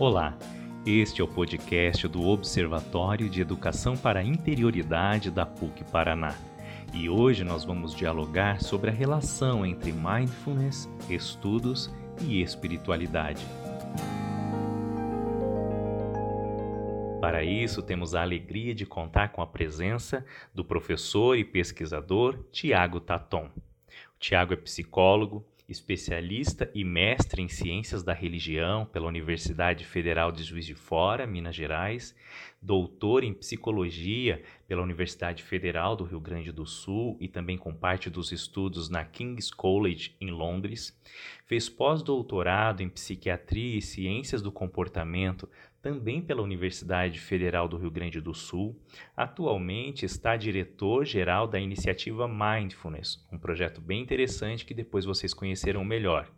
Olá, este é o podcast do Observatório de Educação para a Interioridade da PUC Paraná. E hoje nós vamos dialogar sobre a relação entre mindfulness, estudos e espiritualidade. Para isso, temos a alegria de contar com a presença do professor e pesquisador Tiago Taton. O Tiago é psicólogo, especialista e mestre em Ciências da Religião pela Universidade Federal de Juiz de Fora, Minas Gerais, doutor em Psicologia pela Universidade Federal do Rio Grande do Sul e também com parte dos estudos na King's College em Londres, fez pós-doutorado em Psiquiatria e Ciências do Comportamento também pela Universidade Federal do Rio Grande do Sul. Atualmente está diretor-geral da iniciativa Mindfulness, um projeto bem interessante que depois vocês conhecerão melhor.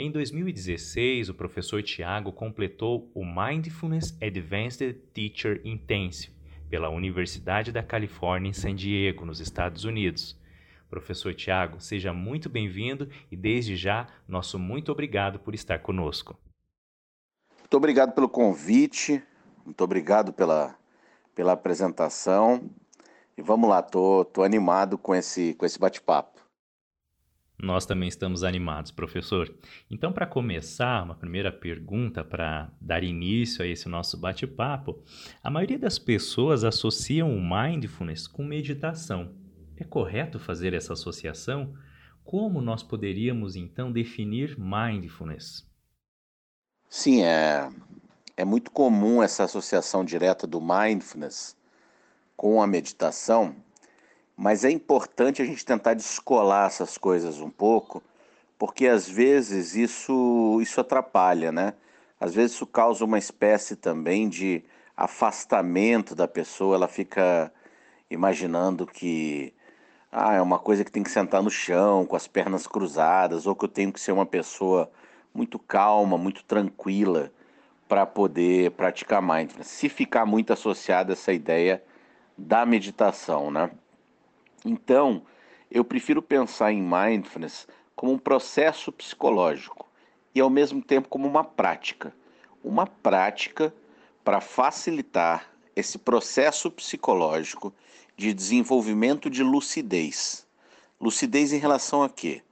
Em 2016, o professor Tiago completou o Mindfulness Advanced Teacher Intensive pela Universidade da Califórnia em San Diego, nos Estados Unidos. Professor Tiago, seja muito bem-vindo e desde já nosso muito obrigado por estar conosco. Muito obrigado pelo convite, muito obrigado pela, pela apresentação. E vamos lá, tô, tô animado com esse, com esse bate-papo. Nós também estamos animados, professor. Então, para começar, uma primeira pergunta para dar início a esse nosso bate-papo. A maioria das pessoas associam o mindfulness com meditação. É correto fazer essa associação? Como nós poderíamos então definir mindfulness? Sim, é, é muito comum essa associação direta do mindfulness com a meditação, mas é importante a gente tentar descolar essas coisas um pouco, porque às vezes isso, isso atrapalha, né? Às vezes isso causa uma espécie também de afastamento da pessoa, ela fica imaginando que ah, é uma coisa que tem que sentar no chão, com as pernas cruzadas, ou que eu tenho que ser uma pessoa muito calma, muito tranquila para poder praticar mindfulness. Se ficar muito associada essa ideia da meditação, né? Então, eu prefiro pensar em mindfulness como um processo psicológico e ao mesmo tempo como uma prática. Uma prática para facilitar esse processo psicológico de desenvolvimento de lucidez. Lucidez em relação a quê?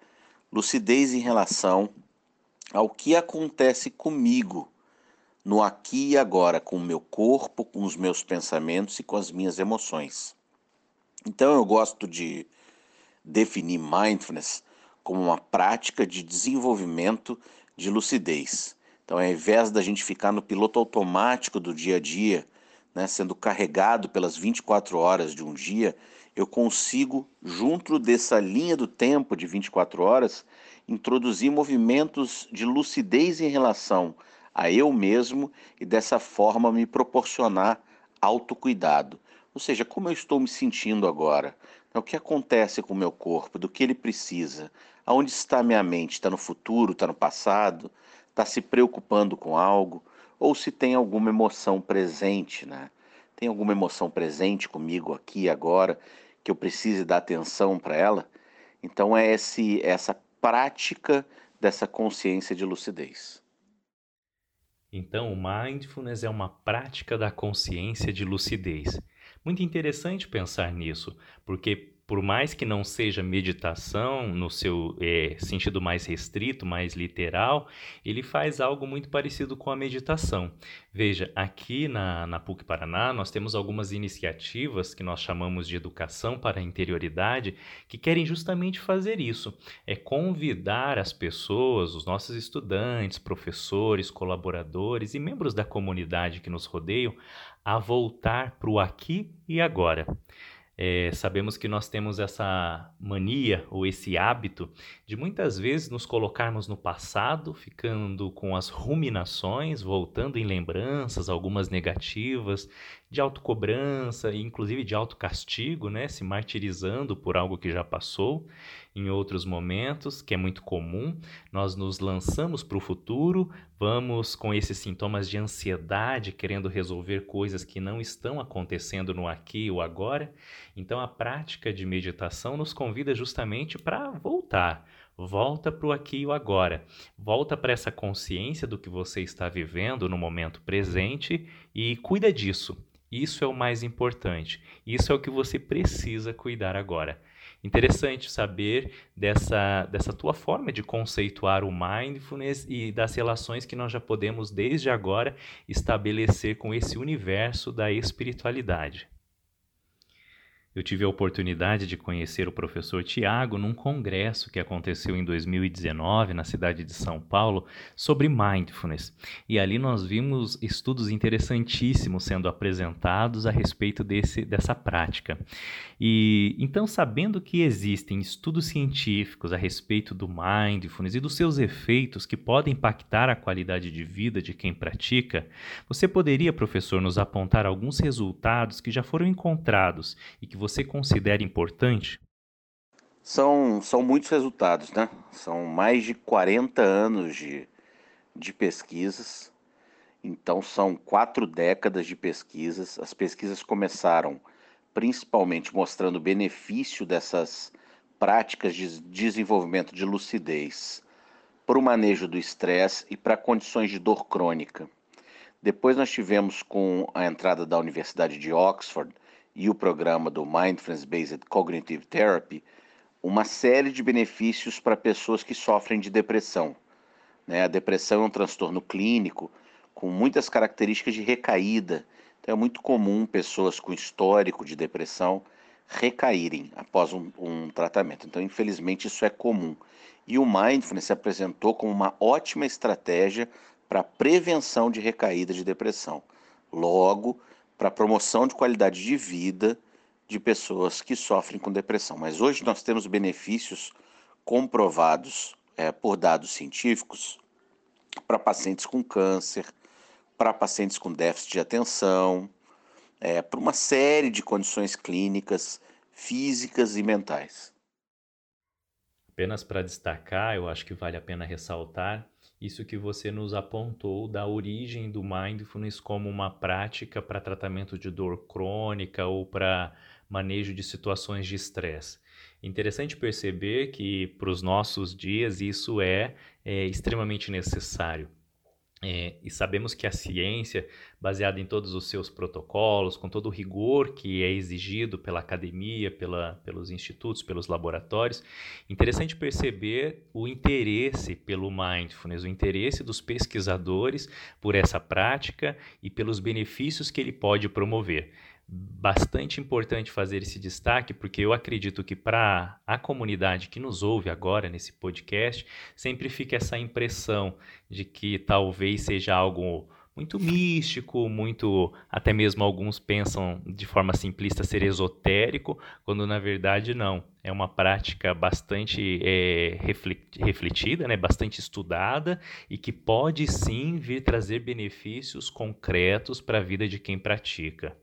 Lucidez em relação ao que acontece comigo no aqui e agora, com o meu corpo, com os meus pensamentos e com as minhas emoções. Então eu gosto de definir mindfulness como uma prática de desenvolvimento de lucidez. Então, ao invés da gente ficar no piloto automático do dia a dia, né, sendo carregado pelas 24 horas de um dia, eu consigo, junto dessa linha do tempo de 24 horas, introduzir movimentos de lucidez em relação a eu mesmo e dessa forma me proporcionar autocuidado. Ou seja, como eu estou me sentindo agora? O que acontece com o meu corpo? Do que ele precisa? Aonde está minha mente? Está no futuro? Está no passado? Está se preocupando com algo? Ou se tem alguma emoção presente, né? Tem alguma emoção presente comigo aqui agora que eu precise dar atenção para ela? Então é esse, essa prática dessa consciência de lucidez. Então, o mindfulness é uma prática da consciência de lucidez. Muito interessante pensar nisso, porque por mais que não seja meditação no seu é, sentido mais restrito, mais literal, ele faz algo muito parecido com a meditação. Veja, aqui na, na PUC Paraná, nós temos algumas iniciativas que nós chamamos de educação para a interioridade, que querem justamente fazer isso: é convidar as pessoas, os nossos estudantes, professores, colaboradores e membros da comunidade que nos rodeiam, a voltar para o aqui e agora. É, sabemos que nós temos essa mania ou esse hábito de muitas vezes nos colocarmos no passado, ficando com as ruminações, voltando em lembranças, algumas negativas, de autocobrança inclusive de autocastigo, né? se martirizando por algo que já passou em outros momentos, que é muito comum. Nós nos lançamos para o futuro, vamos com esses sintomas de ansiedade, querendo resolver coisas que não estão acontecendo no aqui ou agora. Então, a prática de meditação nos convida justamente para voltar Volta para o aqui e o agora. Volta para essa consciência do que você está vivendo no momento presente e cuida disso. Isso é o mais importante. Isso é o que você precisa cuidar agora. Interessante saber dessa, dessa tua forma de conceituar o mindfulness e das relações que nós já podemos, desde agora, estabelecer com esse universo da espiritualidade. Eu tive a oportunidade de conhecer o professor Tiago num congresso que aconteceu em 2019 na cidade de São Paulo sobre mindfulness. E ali nós vimos estudos interessantíssimos sendo apresentados a respeito desse, dessa prática. E então, sabendo que existem estudos científicos a respeito do mindfulness e dos seus efeitos que podem impactar a qualidade de vida de quem pratica, você poderia, professor, nos apontar alguns resultados que já foram encontrados e que você considera importante? São, são muitos resultados, né? São mais de 40 anos de, de pesquisas. Então, são quatro décadas de pesquisas. As pesquisas começaram principalmente mostrando o benefício dessas práticas de desenvolvimento de lucidez para o manejo do estresse e para condições de dor crônica. Depois nós tivemos com a entrada da Universidade de Oxford e o programa do Mindfulness Based Cognitive Therapy uma série de benefícios para pessoas que sofrem de depressão. Né? A depressão é um transtorno clínico com muitas características de recaída então é muito comum pessoas com histórico de depressão recaírem após um, um tratamento. Então, infelizmente, isso é comum. E o mindfulness se apresentou como uma ótima estratégia para prevenção de recaída de depressão. Logo, para promoção de qualidade de vida de pessoas que sofrem com depressão. Mas hoje nós temos benefícios comprovados é, por dados científicos para pacientes com câncer, para pacientes com déficit de atenção, é, para uma série de condições clínicas, físicas e mentais. Apenas para destacar, eu acho que vale a pena ressaltar isso que você nos apontou da origem do mindfulness como uma prática para tratamento de dor crônica ou para manejo de situações de estresse. Interessante perceber que para os nossos dias isso é, é extremamente necessário. É, e sabemos que a ciência, baseada em todos os seus protocolos, com todo o rigor que é exigido pela academia, pela, pelos institutos, pelos laboratórios, interessante perceber o interesse pelo mindfulness, o interesse dos pesquisadores por essa prática e pelos benefícios que ele pode promover bastante importante fazer esse destaque, porque eu acredito que para a comunidade que nos ouve agora nesse podcast, sempre fica essa impressão de que talvez seja algo muito místico, muito até mesmo alguns pensam de forma simplista ser esotérico, quando na verdade não. É uma prática bastante é, refletida, né, bastante estudada e que pode sim vir trazer benefícios concretos para a vida de quem pratica.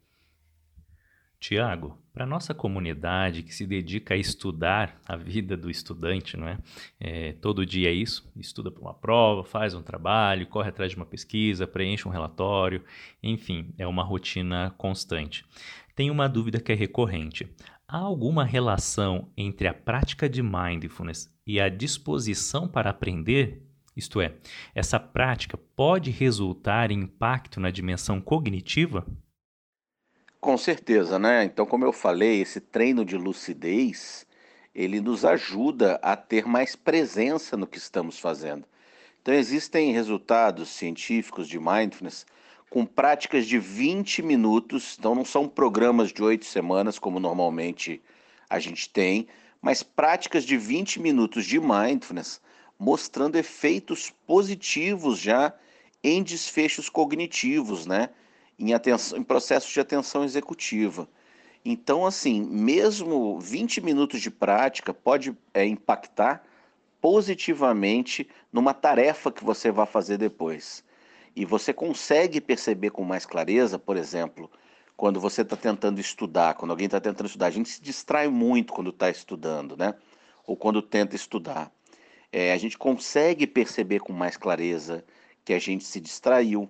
Tiago, para nossa comunidade que se dedica a estudar a vida do estudante, não é? é todo dia é isso, estuda para uma prova, faz um trabalho, corre atrás de uma pesquisa, preenche um relatório, enfim, é uma rotina constante. Tem uma dúvida que é recorrente. Há alguma relação entre a prática de mindfulness e a disposição para aprender? Isto é, essa prática pode resultar em impacto na dimensão cognitiva? Com certeza, né? Então, como eu falei, esse treino de lucidez, ele nos ajuda a ter mais presença no que estamos fazendo. Então, existem resultados científicos de mindfulness com práticas de 20 minutos, então não são programas de oito semanas, como normalmente a gente tem, mas práticas de 20 minutos de mindfulness, mostrando efeitos positivos já em desfechos cognitivos, né? Em, atenção, em processos de atenção executiva. Então, assim, mesmo 20 minutos de prática pode é, impactar positivamente numa tarefa que você vai fazer depois. E você consegue perceber com mais clareza, por exemplo, quando você está tentando estudar, quando alguém está tentando estudar, a gente se distrai muito quando está estudando, né? Ou quando tenta estudar. É, a gente consegue perceber com mais clareza que a gente se distraiu,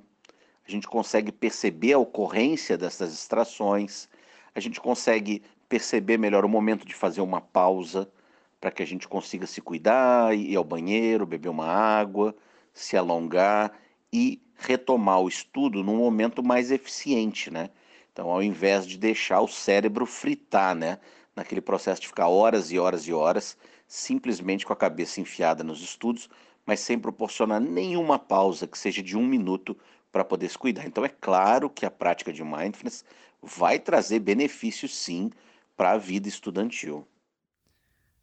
a gente consegue perceber a ocorrência dessas distrações, a gente consegue perceber melhor o momento de fazer uma pausa para que a gente consiga se cuidar, ir ao banheiro, beber uma água, se alongar e retomar o estudo num momento mais eficiente, né? Então, ao invés de deixar o cérebro fritar, né, naquele processo de ficar horas e horas e horas, simplesmente com a cabeça enfiada nos estudos, mas sem proporcionar nenhuma pausa que seja de um minuto para poder se cuidar. Então, é claro que a prática de mindfulness vai trazer benefícios, sim, para a vida estudantil.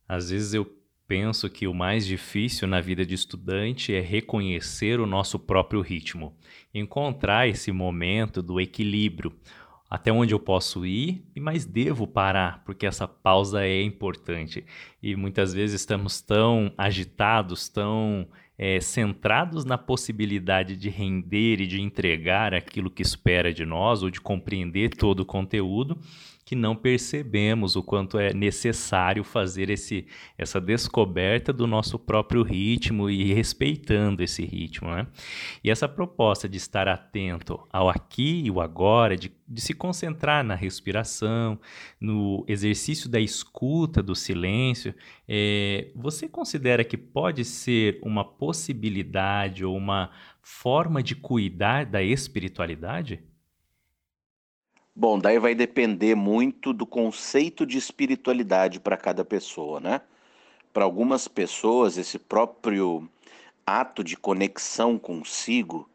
Às vezes eu penso que o mais difícil na vida de estudante é reconhecer o nosso próprio ritmo, encontrar esse momento do equilíbrio, até onde eu posso ir, mas devo parar, porque essa pausa é importante. E muitas vezes estamos tão agitados, tão é, centrados na possibilidade de render e de entregar aquilo que espera de nós, ou de compreender todo o conteúdo, que não percebemos o quanto é necessário fazer esse, essa descoberta do nosso próprio ritmo e respeitando esse ritmo. Né? E essa proposta de estar atento ao aqui e o agora, de, de se concentrar na respiração, no exercício da escuta, do silêncio, é, você considera que pode ser uma possibilidade ou uma forma de cuidar da espiritualidade? Bom, daí vai depender muito do conceito de espiritualidade para cada pessoa, né? Para algumas pessoas, esse próprio ato de conexão consigo,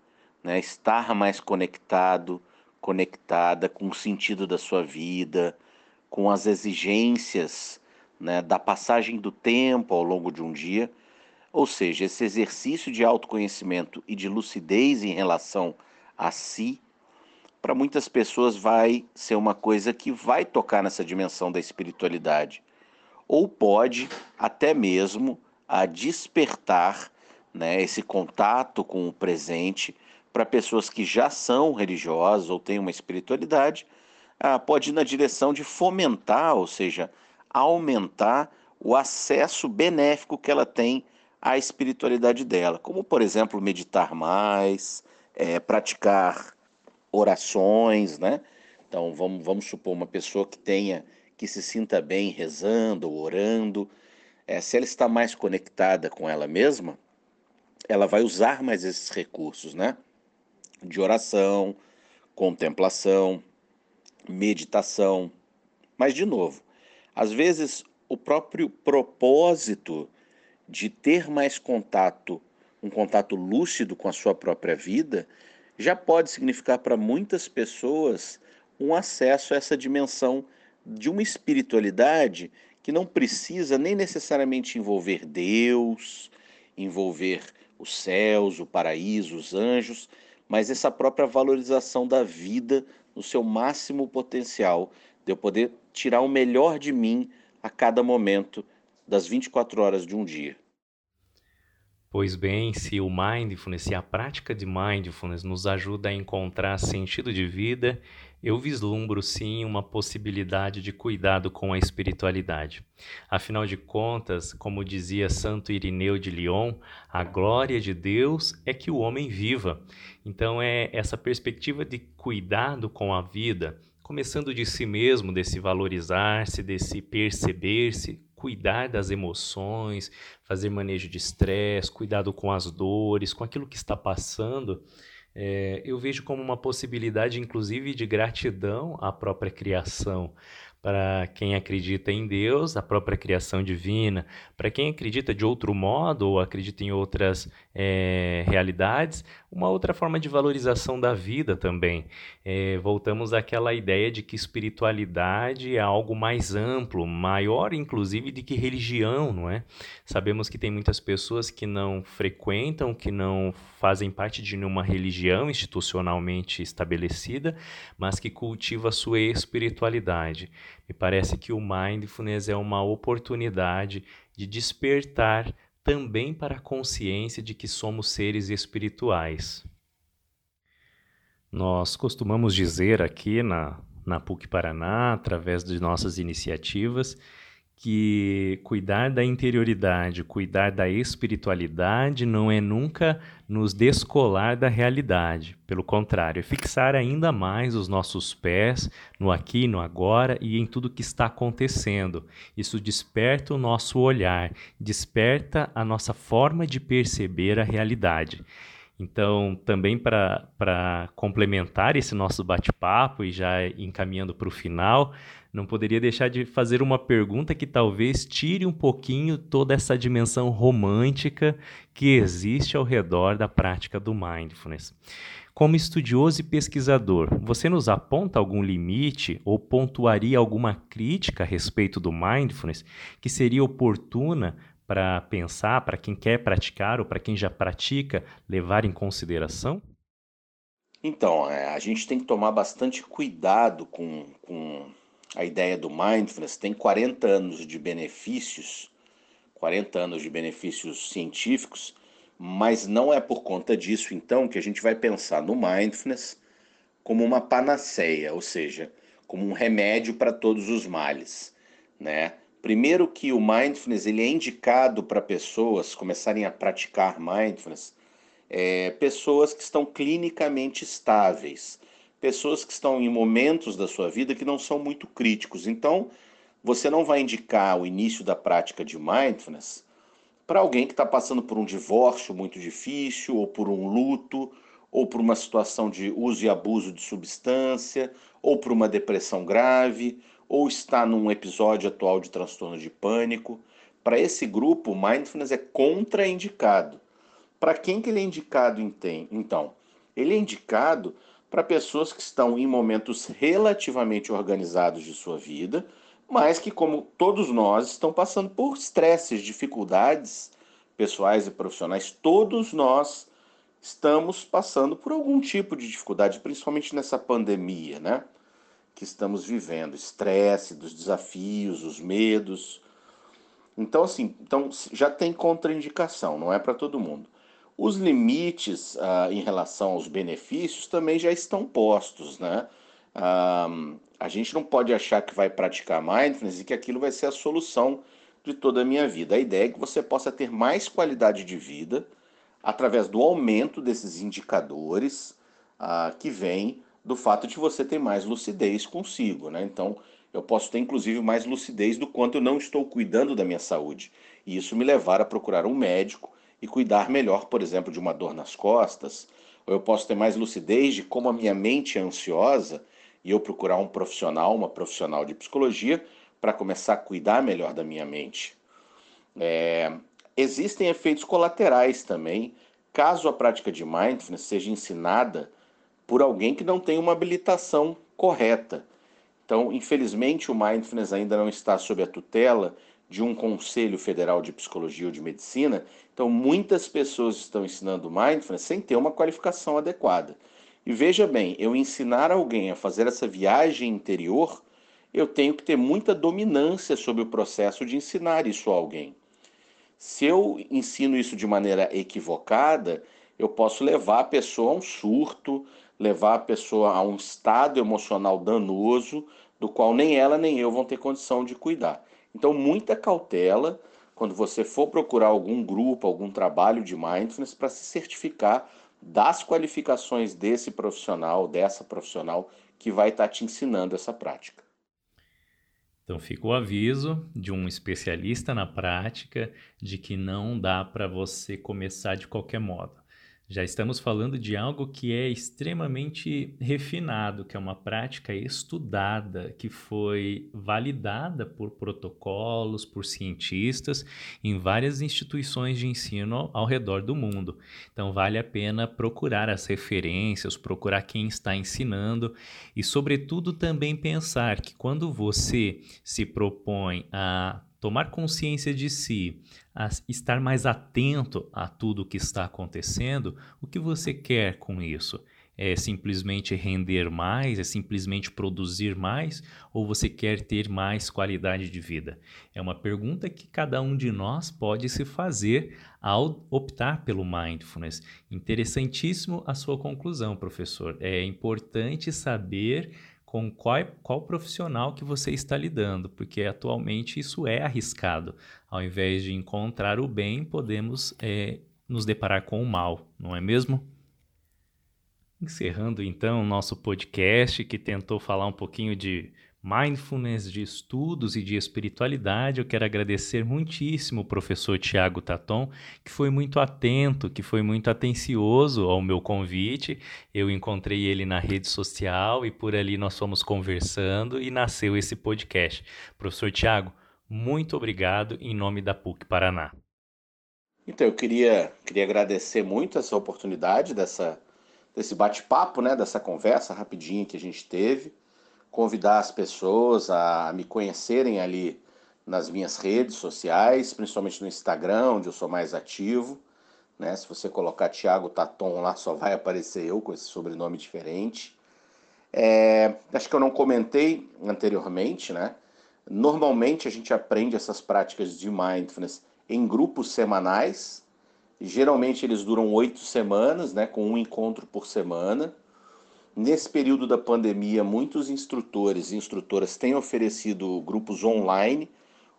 né, estar mais conectado, conectada com o sentido da sua vida, com as exigências né, da passagem do tempo ao longo de um dia, ou seja, esse exercício de autoconhecimento e de lucidez em relação a si para muitas pessoas vai ser uma coisa que vai tocar nessa dimensão da espiritualidade. Ou pode até mesmo a despertar né, esse contato com o presente para pessoas que já são religiosas ou têm uma espiritualidade, ah, pode ir na direção de fomentar, ou seja, aumentar o acesso benéfico que ela tem à espiritualidade dela, como por exemplo meditar mais, é, praticar orações, né? Então vamos, vamos supor uma pessoa que tenha, que se sinta bem rezando ou orando, é, se ela está mais conectada com ela mesma, ela vai usar mais esses recursos, né? De oração, contemplação, meditação. Mas, de novo, às vezes o próprio propósito de ter mais contato, um contato lúcido com a sua própria vida, já pode significar para muitas pessoas um acesso a essa dimensão de uma espiritualidade que não precisa nem necessariamente envolver Deus, envolver os céus, o paraíso, os anjos, mas essa própria valorização da vida no seu máximo potencial, de eu poder tirar o melhor de mim a cada momento das 24 horas de um dia. Pois bem, se o mindfulness, se a prática de mindfulness nos ajuda a encontrar sentido de vida, eu vislumbro sim uma possibilidade de cuidado com a espiritualidade. Afinal de contas, como dizia Santo Irineu de Lyon, a glória de Deus é que o homem viva. Então é essa perspectiva de cuidado com a vida, começando de si mesmo, desse valorizar-se, desse perceber-se, cuidar das emoções, fazer manejo de estresse, cuidado com as dores, com aquilo que está passando, é, eu vejo como uma possibilidade, inclusive, de gratidão à própria criação para quem acredita em Deus, a própria criação divina, para quem acredita de outro modo ou acredita em outras é, realidades, uma outra forma de valorização da vida também. É, voltamos àquela ideia de que espiritualidade é algo mais amplo, maior inclusive de que religião, não é? Sabemos que tem muitas pessoas que não frequentam, que não fazem parte de nenhuma religião institucionalmente estabelecida, mas que cultiva a sua espiritualidade. Me parece que o mindfulness é uma oportunidade de despertar também para a consciência de que somos seres espirituais. Nós costumamos dizer aqui na, na PUC Paraná, através de nossas iniciativas, que cuidar da interioridade, cuidar da espiritualidade não é nunca nos descolar da realidade. Pelo contrário, é fixar ainda mais os nossos pés no aqui, no agora e em tudo que está acontecendo. Isso desperta o nosso olhar, desperta a nossa forma de perceber a realidade. Então, também para complementar esse nosso bate-papo e já encaminhando para o final, não poderia deixar de fazer uma pergunta que talvez tire um pouquinho toda essa dimensão romântica que existe ao redor da prática do mindfulness. Como estudioso e pesquisador, você nos aponta algum limite ou pontuaria alguma crítica a respeito do mindfulness que seria oportuna para pensar, para quem quer praticar ou para quem já pratica, levar em consideração? Então, é, a gente tem que tomar bastante cuidado com, com a ideia do mindfulness. Tem 40 anos de benefícios, 40 anos de benefícios científicos, mas não é por conta disso, então, que a gente vai pensar no mindfulness como uma panaceia, ou seja, como um remédio para todos os males, né? Primeiro que o mindfulness ele é indicado para pessoas começarem a praticar mindfulness, é, pessoas que estão clinicamente estáveis, pessoas que estão em momentos da sua vida que não são muito críticos. Então, você não vai indicar o início da prática de mindfulness para alguém que está passando por um divórcio muito difícil, ou por um luto, ou por uma situação de uso e abuso de substância, ou por uma depressão grave, ou está num episódio atual de transtorno de pânico. Para esse grupo, o mindfulness é contraindicado. Para quem que ele é indicado então? Ele é indicado para pessoas que estão em momentos relativamente organizados de sua vida, mas que, como todos nós, estão passando por estresses, dificuldades pessoais e profissionais. Todos nós estamos passando por algum tipo de dificuldade, principalmente nessa pandemia, né? Que estamos vivendo, estresse, dos desafios, os medos. Então, assim, então já tem contraindicação, não é para todo mundo. Os limites ah, em relação aos benefícios também já estão postos, né? Ah, a gente não pode achar que vai praticar mindfulness e que aquilo vai ser a solução de toda a minha vida. A ideia é que você possa ter mais qualidade de vida através do aumento desses indicadores ah, que vêm do fato de você ter mais lucidez consigo, né? Então, eu posso ter inclusive mais lucidez do quanto eu não estou cuidando da minha saúde. E isso me levar a procurar um médico e cuidar melhor, por exemplo, de uma dor nas costas, ou eu posso ter mais lucidez de como a minha mente é ansiosa e eu procurar um profissional, uma profissional de psicologia, para começar a cuidar melhor da minha mente. É... Existem efeitos colaterais também, caso a prática de mindfulness seja ensinada por alguém que não tem uma habilitação correta. Então, infelizmente, o mindfulness ainda não está sob a tutela de um Conselho Federal de Psicologia ou de Medicina. Então, muitas pessoas estão ensinando mindfulness sem ter uma qualificação adequada. E veja bem, eu ensinar alguém a fazer essa viagem interior, eu tenho que ter muita dominância sobre o processo de ensinar isso a alguém. Se eu ensino isso de maneira equivocada, eu posso levar a pessoa a um surto, levar a pessoa a um estado emocional danoso, do qual nem ela nem eu vão ter condição de cuidar. Então, muita cautela quando você for procurar algum grupo, algum trabalho de mindfulness para se certificar das qualificações desse profissional, dessa profissional que vai estar tá te ensinando essa prática. Então fica o aviso de um especialista na prática de que não dá para você começar de qualquer modo. Já estamos falando de algo que é extremamente refinado, que é uma prática estudada, que foi validada por protocolos, por cientistas em várias instituições de ensino ao redor do mundo. Então, vale a pena procurar as referências, procurar quem está ensinando e, sobretudo, também pensar que quando você se propõe a tomar consciência de si, estar mais atento a tudo o que está acontecendo, o que você quer com isso? É simplesmente render mais? É simplesmente produzir mais? Ou você quer ter mais qualidade de vida? É uma pergunta que cada um de nós pode se fazer ao optar pelo mindfulness. Interessantíssimo a sua conclusão, professor. É importante saber com qual, qual profissional que você está lidando, porque atualmente isso é arriscado. Ao invés de encontrar o bem, podemos é, nos deparar com o mal, não é mesmo? Encerrando então o nosso podcast que tentou falar um pouquinho de mindfulness, de estudos e de espiritualidade, eu quero agradecer muitíssimo o professor Tiago Taton, que foi muito atento, que foi muito atencioso ao meu convite. Eu encontrei ele na rede social e por ali nós fomos conversando e nasceu esse podcast. Professor Tiago, muito obrigado em nome da PUC Paraná. Então, eu queria, queria agradecer muito essa oportunidade dessa, desse bate-papo, né, dessa conversa rapidinha que a gente teve convidar as pessoas a me conhecerem ali nas minhas redes sociais, principalmente no Instagram, onde eu sou mais ativo. Né? Se você colocar Thiago Taton lá, só vai aparecer eu com esse sobrenome diferente. É, acho que eu não comentei anteriormente, né? Normalmente a gente aprende essas práticas de mindfulness em grupos semanais. Geralmente eles duram oito semanas, né? Com um encontro por semana. Nesse período da pandemia, muitos instrutores e instrutoras têm oferecido grupos online,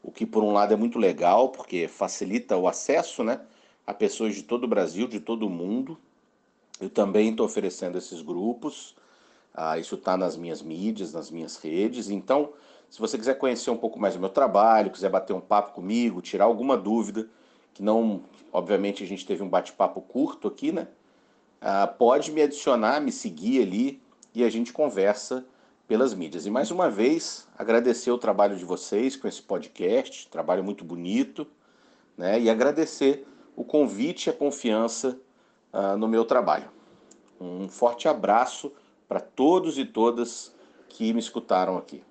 o que por um lado é muito legal, porque facilita o acesso né, a pessoas de todo o Brasil, de todo o mundo. Eu também estou oferecendo esses grupos, ah, isso está nas minhas mídias, nas minhas redes. Então, se você quiser conhecer um pouco mais do meu trabalho, quiser bater um papo comigo, tirar alguma dúvida, que não, obviamente a gente teve um bate-papo curto aqui, né? Ah, pode me adicionar, me seguir ali e a gente conversa pelas mídias. E mais uma vez, agradecer o trabalho de vocês com esse podcast, trabalho muito bonito, né? E agradecer o convite e a confiança uh, no meu trabalho. Um forte abraço para todos e todas que me escutaram aqui.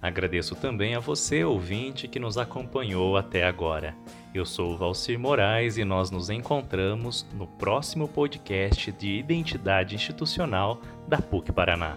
Agradeço também a você, ouvinte, que nos acompanhou até agora. Eu sou o Valcir Moraes e nós nos encontramos no próximo podcast de Identidade Institucional da PUC Paraná.